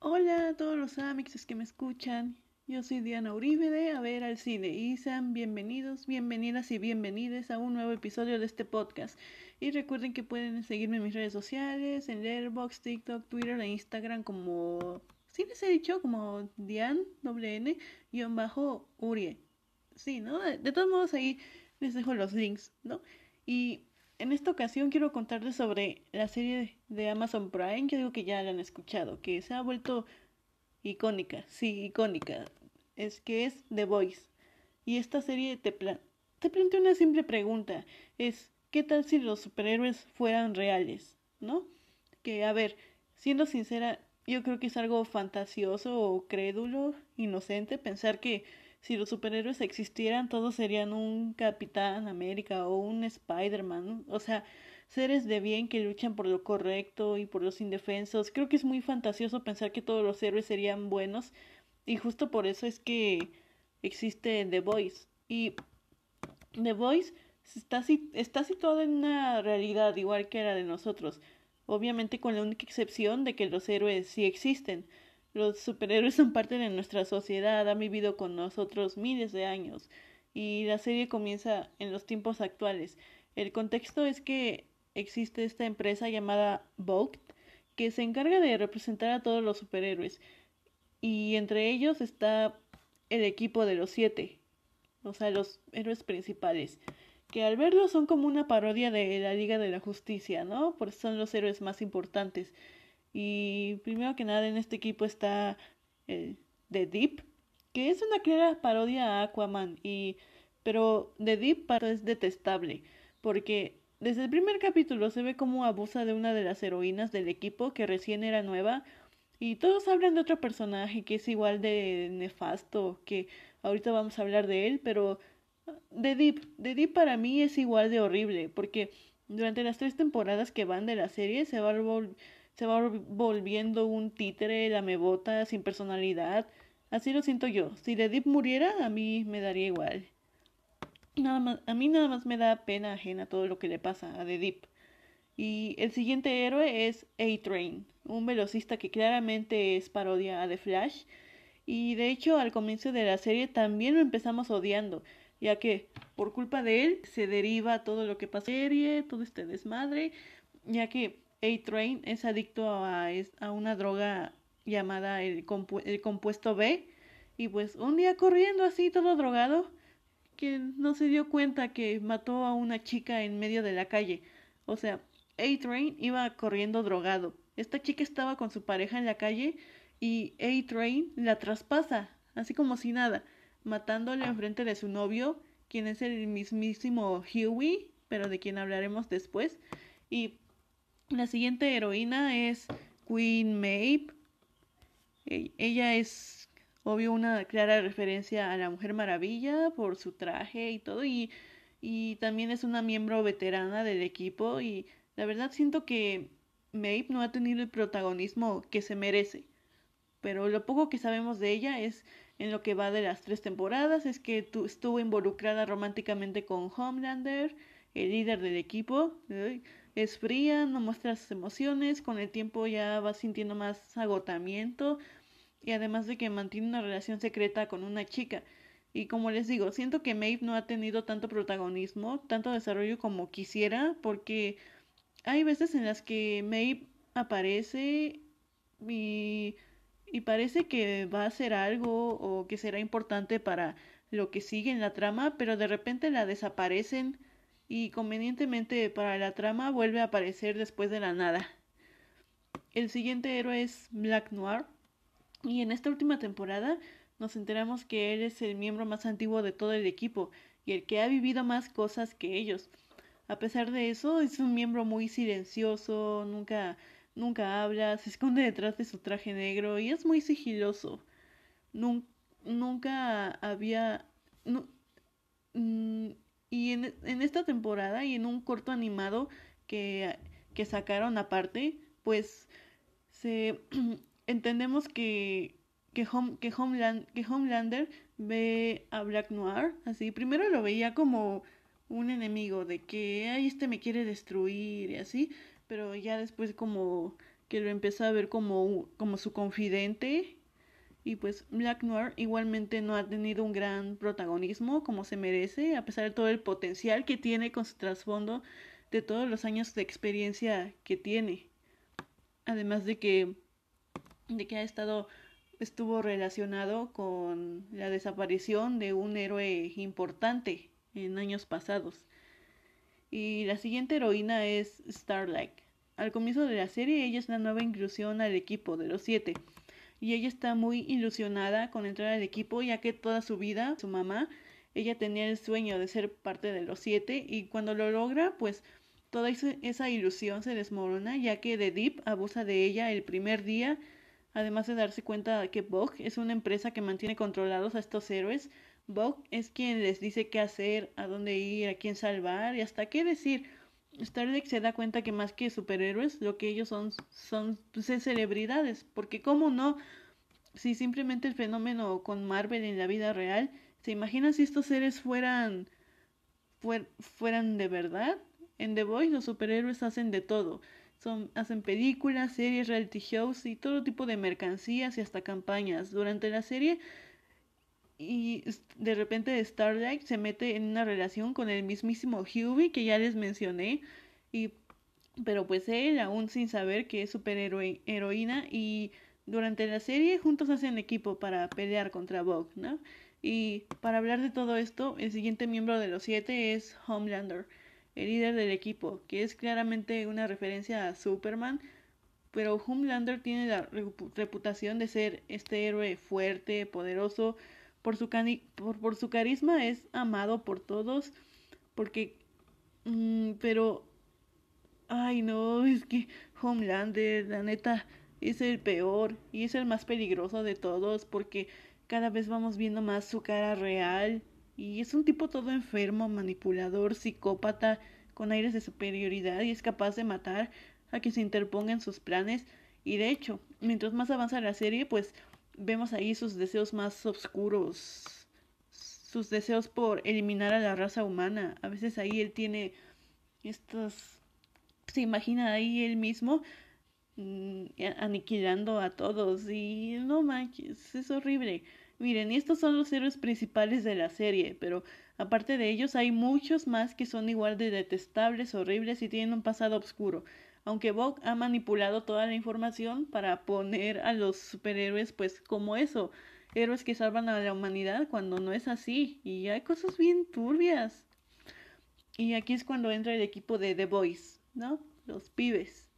Hola a todos los amixes que me escuchan. Yo soy Diana Uribe de A ver al cine y sean bienvenidos, bienvenidas y bienvenidas a un nuevo episodio de este podcast. Y recuerden que pueden seguirme en mis redes sociales, en Letterboxd, TikTok, Twitter e Instagram como, sí les he dicho, como Dian, doble N, guion bajo Urie. Sí, ¿no? De, de todos modos ahí les dejo los links, ¿no? Y en esta ocasión quiero contarles sobre la serie de Amazon Prime, yo digo que ya la han escuchado, que se ha vuelto icónica, sí, icónica, es que es The Voice. Y esta serie te, pla te plantea una simple pregunta, es ¿qué tal si los superhéroes fueran reales? ¿No? Que, a ver, siendo sincera, yo creo que es algo fantasioso o crédulo, inocente, pensar que si los superhéroes existieran, todos serían un Capitán América o un Spider-Man, o sea, seres de bien que luchan por lo correcto y por los indefensos. Creo que es muy fantasioso pensar que todos los héroes serían buenos y justo por eso es que existe The Voice. Y The Voice está, está en una realidad igual que la de nosotros, obviamente con la única excepción de que los héroes sí existen. Los superhéroes son parte de nuestra sociedad, han vivido con nosotros miles de años y la serie comienza en los tiempos actuales. El contexto es que existe esta empresa llamada Vogue que se encarga de representar a todos los superhéroes y entre ellos está el equipo de los siete, o sea, los héroes principales, que al verlo son como una parodia de la Liga de la Justicia, ¿no? Porque son los héroes más importantes. Y primero que nada en este equipo está eh, The Deep, que es una clara parodia a Aquaman, y pero The Deep es detestable, porque desde el primer capítulo se ve cómo abusa de una de las heroínas del equipo que recién era nueva y todos hablan de otro personaje que es igual de nefasto, que ahorita vamos a hablar de él, pero The Deep, The Deep para mí es igual de horrible, porque durante las tres temporadas que van de la serie se va, se va volviendo un títere, la mebota, sin personalidad. Así lo siento yo. Si Deep muriera, a mí me daría igual. Nada más, a mí nada más me da pena ajena todo lo que le pasa a Deep. Y el siguiente héroe es A-Train, un velocista que claramente es parodia a The Flash. Y de hecho al comienzo de la serie también lo empezamos odiando, ya que por culpa de él se deriva todo lo que pasa en la serie, todo este desmadre, ya que A-Train es adicto a, a, una droga llamada el, el compuesto B. Y pues un día corriendo así todo drogado, que no se dio cuenta que mató a una chica en medio de la calle. O sea, a-Train iba corriendo drogado. Esta chica estaba con su pareja en la calle y A-Train la traspasa, así como si nada, matándole enfrente de su novio, quien es el mismísimo Huey, pero de quien hablaremos después. Y la siguiente heroína es Queen Maeve. E-, ella es, obvio, una clara referencia a la Mujer Maravilla por su traje y todo, y, y también es una miembro veterana del equipo y la verdad siento que Maeve no ha tenido el protagonismo que se merece, pero lo poco que sabemos de ella es en lo que va de las tres temporadas, es que estuvo involucrada románticamente con Homelander, el líder del equipo, es fría, no muestra sus emociones, con el tiempo ya va sintiendo más agotamiento y además de que mantiene una relación secreta con una chica. Y como les digo, siento que Maeve no ha tenido tanto protagonismo, tanto desarrollo como quisiera, porque hay veces en las que Maeve aparece y, y parece que va a hacer algo o que será importante para lo que sigue en la trama, pero de repente la desaparecen y convenientemente para la trama vuelve a aparecer después de la nada. El siguiente héroe es Black Noir y en esta última temporada nos enteramos que él es el miembro más antiguo de todo el equipo y el que ha vivido más cosas que ellos. A pesar de eso, es un miembro muy silencioso, nunca, nunca habla, se esconde detrás de su traje negro y es muy sigiloso. nunca había... Mm, y en, en, esta temporada y en un corto animado que, que sacaron aparte, pues se entendemos que, que, Home, que, Homeland, que Homelander ve a Black Noir, así, primero lo veía como un enemigo, de que, ay, este me quiere destruir y así, pero ya después como que lo empezó a ver como, como su confidente y pues Black Noir igualmente no ha tenido un gran protagonismo como se merece, a pesar de todo el potencial que tiene con su trasfondo de todos los años de experiencia que tiene. Además de que, de que ha estado, estuvo relacionado con la desaparición de un héroe importante en años pasados. Y la siguiente heroína es Starlight. Al comienzo de la serie, ella es la nueva inclusión al equipo de los siete y ella está muy ilusionada con entrar al equipo ya que toda su vida, su mamá, ella tenía el sueño de ser parte de los siete y cuando lo logra, pues toda esa ilusión se desmorona ya que The Deep abusa de ella el primer día, además de darse cuenta de que Vogue es una empresa que mantiene controlados a estos héroes. Vogue es quien les dice qué hacer, a dónde ir, a quién salvar y hasta qué decir. Starlight se da cuenta que más que superhéroes, lo que ellos son son pues, celebridades, porque cómo no, si simplemente el fenómeno con Marvel en la vida real, ¿se imagina si estos seres fueran fueran de verdad? En The Voice los superhéroes hacen de todo. Son, hacen películas, series, reality shows y todo tipo de mercancías y hasta campañas. Durante la serie y de repente Starlight se mete en una relación con el mismísimo Hughie que ya les mencioné y pero pues él aún sin saber que es superhéroe heroína y durante la serie juntos hacen equipo para pelear contra Vogue, ¿no? Y para hablar de todo esto, el siguiente miembro de los siete es Homelander, el líder del equipo, que es claramente una referencia a Superman, pero Homelander tiene la reputación de ser este héroe fuerte, poderoso, por su, por, por su carisma es amado por todos, porque... Mm, pero... Ay, no, es que Homelander, la neta, es el peor y es el más peligroso de todos porque cada vez vamos viendo más su cara real y es un tipo todo enfermo, manipulador, psicópata, con aires de superioridad y es capaz de matar a quien se interponga en sus planes. Y de hecho, mientras más avanza la serie, pues vemos ahí sus deseos más oscuros, sus deseos por eliminar a la raza humana. A veces ahí él tiene estos, se imagina ahí él mismo mm, aniquilando a todos y no manches, es horrible. Miren, estos son los héroes principales de la serie, pero aparte de ellos hay muchos más que son igual de detestables, horribles y tienen un pasado oscuro aunque Vogue ha manipulado toda la información para poner a los superhéroes pues como eso, héroes que salvan a la humanidad cuando no es así y hay cosas bien turbias. Y aquí es cuando entra el equipo de The Boys, ¿no? Los pibes,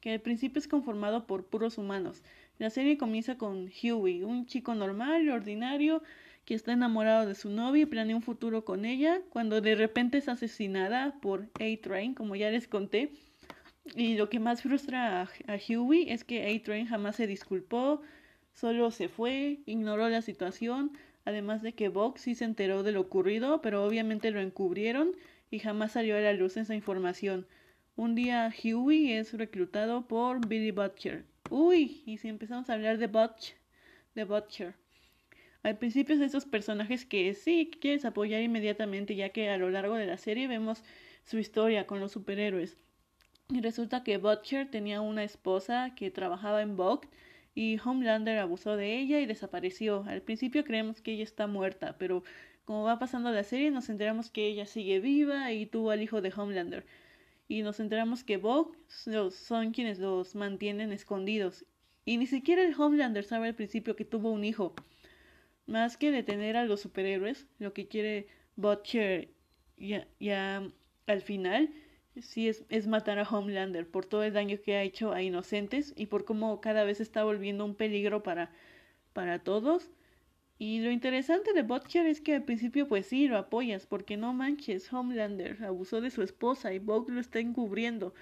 que al principio es conformado por puros humanos. La serie comienza con Huey, un chico normal ordinario que está enamorado de su novia y planea un futuro con ella, cuando de repente es asesinada por A-Train, como ya les conté, y lo que más frustra a, Huey es que A-Train jamás se disculpó, solo se fue, ignoró la situación, además de que Vox sí se enteró de lo ocurrido, pero obviamente lo encubrieron y jamás salió a la luz esa información. Un día Huey es reclutado por Billy Butcher. Uy, y si empezamos a hablar de Butch, de Butcher. Al principio es de esos personajes que sí quieres apoyar inmediatamente, ya que a lo largo de la serie vemos su historia con los superhéroes. Y resulta que Butcher tenía una esposa que trabajaba en Vogue y Homelander abusó de ella y desapareció. Al principio creemos que ella está muerta, pero como va pasando la serie nos enteramos que ella sigue viva y tuvo al hijo de Homelander. Y nos enteramos que Vogue son quienes los mantienen escondidos. Y ni siquiera el Homelander sabe al principio que tuvo un hijo. Más que detener a los superhéroes, lo que quiere Butcher ya, ya al final sí es, es matar a Homelander por todo el daño que ha hecho a inocentes y por cómo cada vez está volviendo un peligro para, para todos. Y lo interesante de Butcher es que al principio pues sí lo apoyas, porque no manches, Homelander abusó de su esposa y Vogue lo está encubriendo.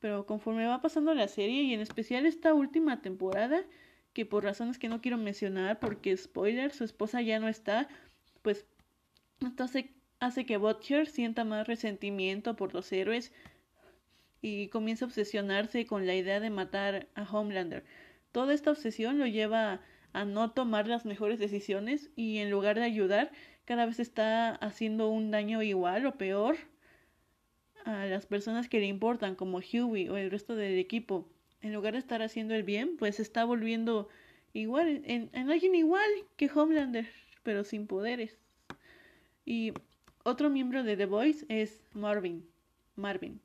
Pero conforme va pasando la serie y en especial esta última temporada, que por razones que no quiero mencionar, porque spoiler, su esposa ya no está, pues entonces hace que Butcher sienta más resentimiento por los héroes y comienza a obsesionarse con la idea de matar a Homelander. Toda esta obsesión lo lleva a no tomar las mejores decisiones y en lugar de ayudar, cada vez está haciendo un daño igual o peor a las personas que le importan, como Huey o el resto del equipo. En lugar de estar haciendo el bien, pues está volviendo igual, en, en alguien igual que Homelander, pero sin poderes. Y otro miembro de The Voice es Marvin. Marvin.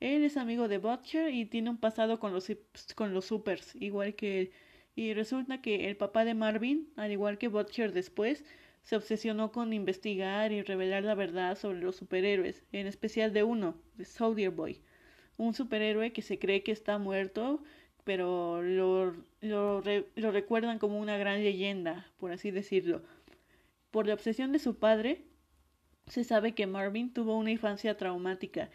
Él es amigo de Butcher y tiene un pasado con los, con los supers, igual que él. Y resulta que el papá de Marvin, al igual que Butcher después, se obsesionó con investigar y revelar la verdad sobre los superhéroes, en especial de uno, de Soldier Boy, un superhéroe que se cree que está muerto, pero lo, lo, lo recuerdan como una gran leyenda, por así decirlo. Por la obsesión de su padre, se sabe que Marvin tuvo una infancia traumática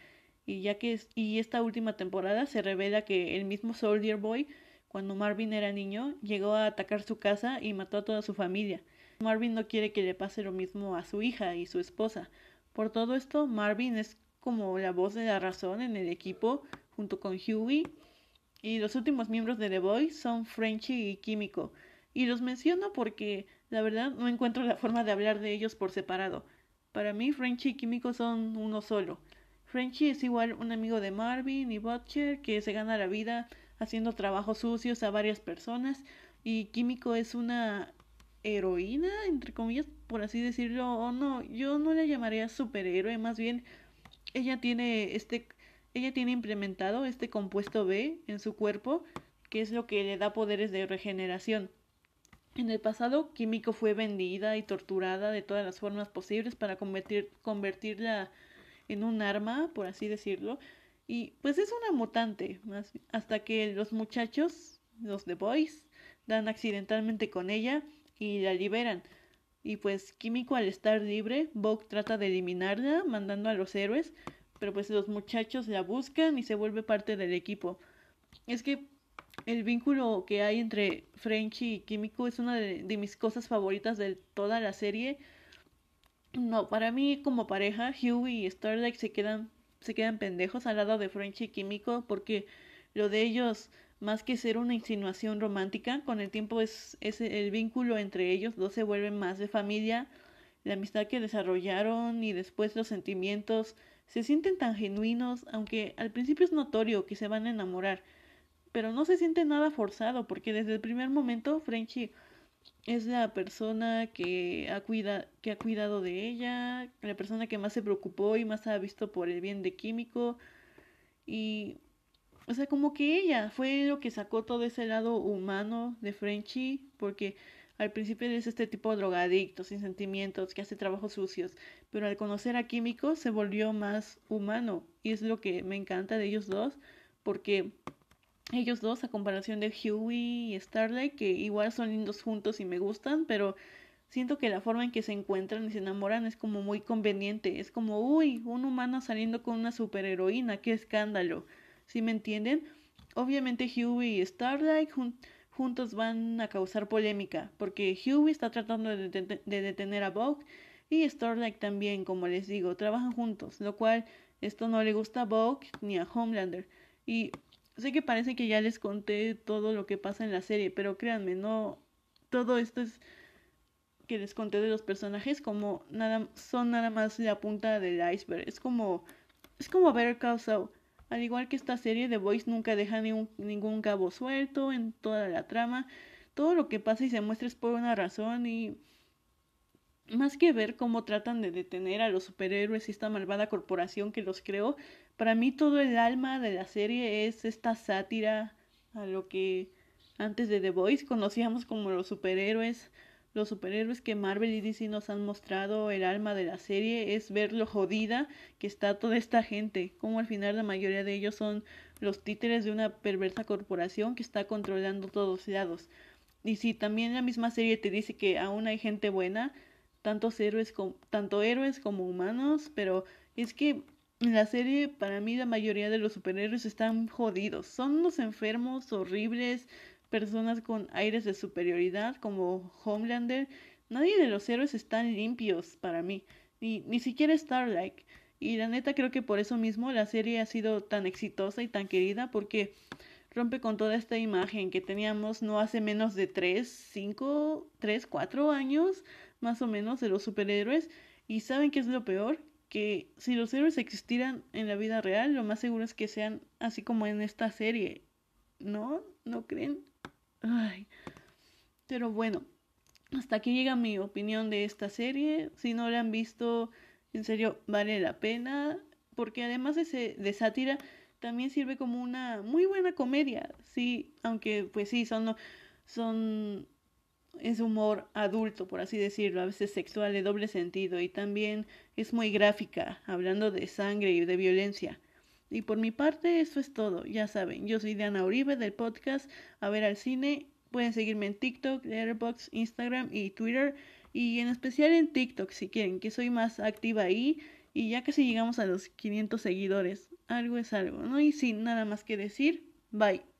y ya que y esta última temporada se revela que el mismo Soldier Boy cuando Marvin era niño llegó a atacar su casa y mató a toda su familia. Marvin no quiere que le pase lo mismo a su hija y su esposa. Por todo esto, Marvin es como la voz de la razón en el equipo junto con Huey y los últimos miembros de The Boys son Frenchy y Químico. Y los menciono porque la verdad no encuentro la forma de hablar de ellos por separado. Para mí, Frenchy y Químico son uno solo. Frenchy es igual un amigo de Marvin y Butcher que se gana la vida haciendo trabajos sucios a varias personas y Químico es una heroína, entre comillas, por así decirlo, o no, yo no la llamaría superhéroe, más bien ella tiene este ella tiene implementado este compuesto B en su cuerpo, que es lo que le da poderes de regeneración. En el pasado, Químico fue vendida y torturada de todas las formas posibles para convertir, convertirla en un arma, por así decirlo. Y pues es una mutante, hasta que los muchachos, los The Boys, dan accidentalmente con ella y la liberan. Y pues Químico al estar libre, Vogue trata de eliminarla, mandando a los héroes, pero pues los muchachos la buscan y se vuelve parte del equipo. Es que el vínculo que hay entre Frenchy y Químico es una de, mis cosas favoritas de toda la serie. No, para mí como pareja, Huey y Starlight se quedan, se quedan pendejos al lado de Frenchy y Químico porque lo de ellos, más que ser una insinuación romántica, con el tiempo es, es el vínculo entre ellos dos se vuelve más de familia. La amistad que desarrollaron y después los sentimientos se sienten tan genuinos, aunque al principio es notorio que se van a enamorar pero no se siente nada forzado porque desde el primer momento Frenchy es la persona que ha, cuida, que ha cuidado de ella, la persona que más se preocupó y más ha visto por el bien de Químico. Y o sea, como que ella fue lo que sacó todo ese lado humano de Frenchy porque al principio es este tipo de drogadicto, sin sentimientos, que hace trabajos sucios, pero al conocer a Químico se volvió más humano y es lo que me encanta de ellos dos porque ellos dos a comparación de Huey y Starlight, que igual son lindos juntos y me gustan, pero siento que la forma en que se encuentran y se enamoran es como muy conveniente. Es como, uy, un humano saliendo con una superheroína, qué escándalo. ¿Sí me entienden? Obviamente Huey y Starlight juntos van a causar polémica, porque Huey está tratando de, de detener a Vogue y Starlight también, como les digo, trabajan juntos, lo cual esto no le gusta a Vogue ni a Homelander. Y Sé que parece que ya les conté todo lo que pasa en la serie, pero créanme, no todo esto es que les conté de los personajes como nada son nada más la punta del iceberg. Es como es como ver Call Saul. Al igual que esta serie, The Voice nunca deja ni ningún cabo suelto en toda la trama. Todo lo que pasa y se muestra es por una razón y más que ver cómo tratan de detener a los superhéroes y esta malvada corporación que los creó, para mí todo el alma de la serie es esta sátira a lo que antes de The Voice conocíamos como los superhéroes. Los superhéroes que Marvel y DC nos han mostrado, el alma de la serie, es ver lo jodida que está toda esta gente, como al final la mayoría de ellos son los títeres de una perversa corporación que está controlando todos lados. Y si también la misma serie te dice que aún hay gente buena, tantos tanto héroes como humanos, pero es que en la serie, para mí, la mayoría de los superhéroes están jodidos. Son unos enfermos, horribles, personas con aires de superioridad, como Homelander. Nadie de los héroes están limpios para mí, ni, ni siquiera Starlight. Y la neta creo que por eso mismo la serie ha sido tan exitosa y tan querida, porque rompe con toda esta imagen que teníamos no hace menos de 3, 5, 3, 4 años más o menos, de los superhéroes. Y saben qué es lo peor? Que si los héroes existieran en la vida real, lo más seguro es que sean así como en esta serie. ¿No? ¿No creen? Ay. Pero bueno, hasta aquí llega mi opinión de esta serie. Si no la han visto, en serio, vale la pena. Porque además de, de sátira, también sirve como una muy buena comedia. Sí, aunque pues sí, son, son es humor adulto, por así decirlo, a veces sexual de doble sentido y también es muy gráfica, hablando de sangre y de violencia. Y por mi parte, eso es todo. Ya saben, yo soy Diana Uribe del podcast A ver al cine. Pueden seguirme en TikTok, Letterboxd, Instagram y Twitter. Y en especial en TikTok si quieren, que soy más activa ahí. Y ya casi llegamos a los 500 seguidores. Algo es algo, ¿no? Y sin nada más que decir, bye.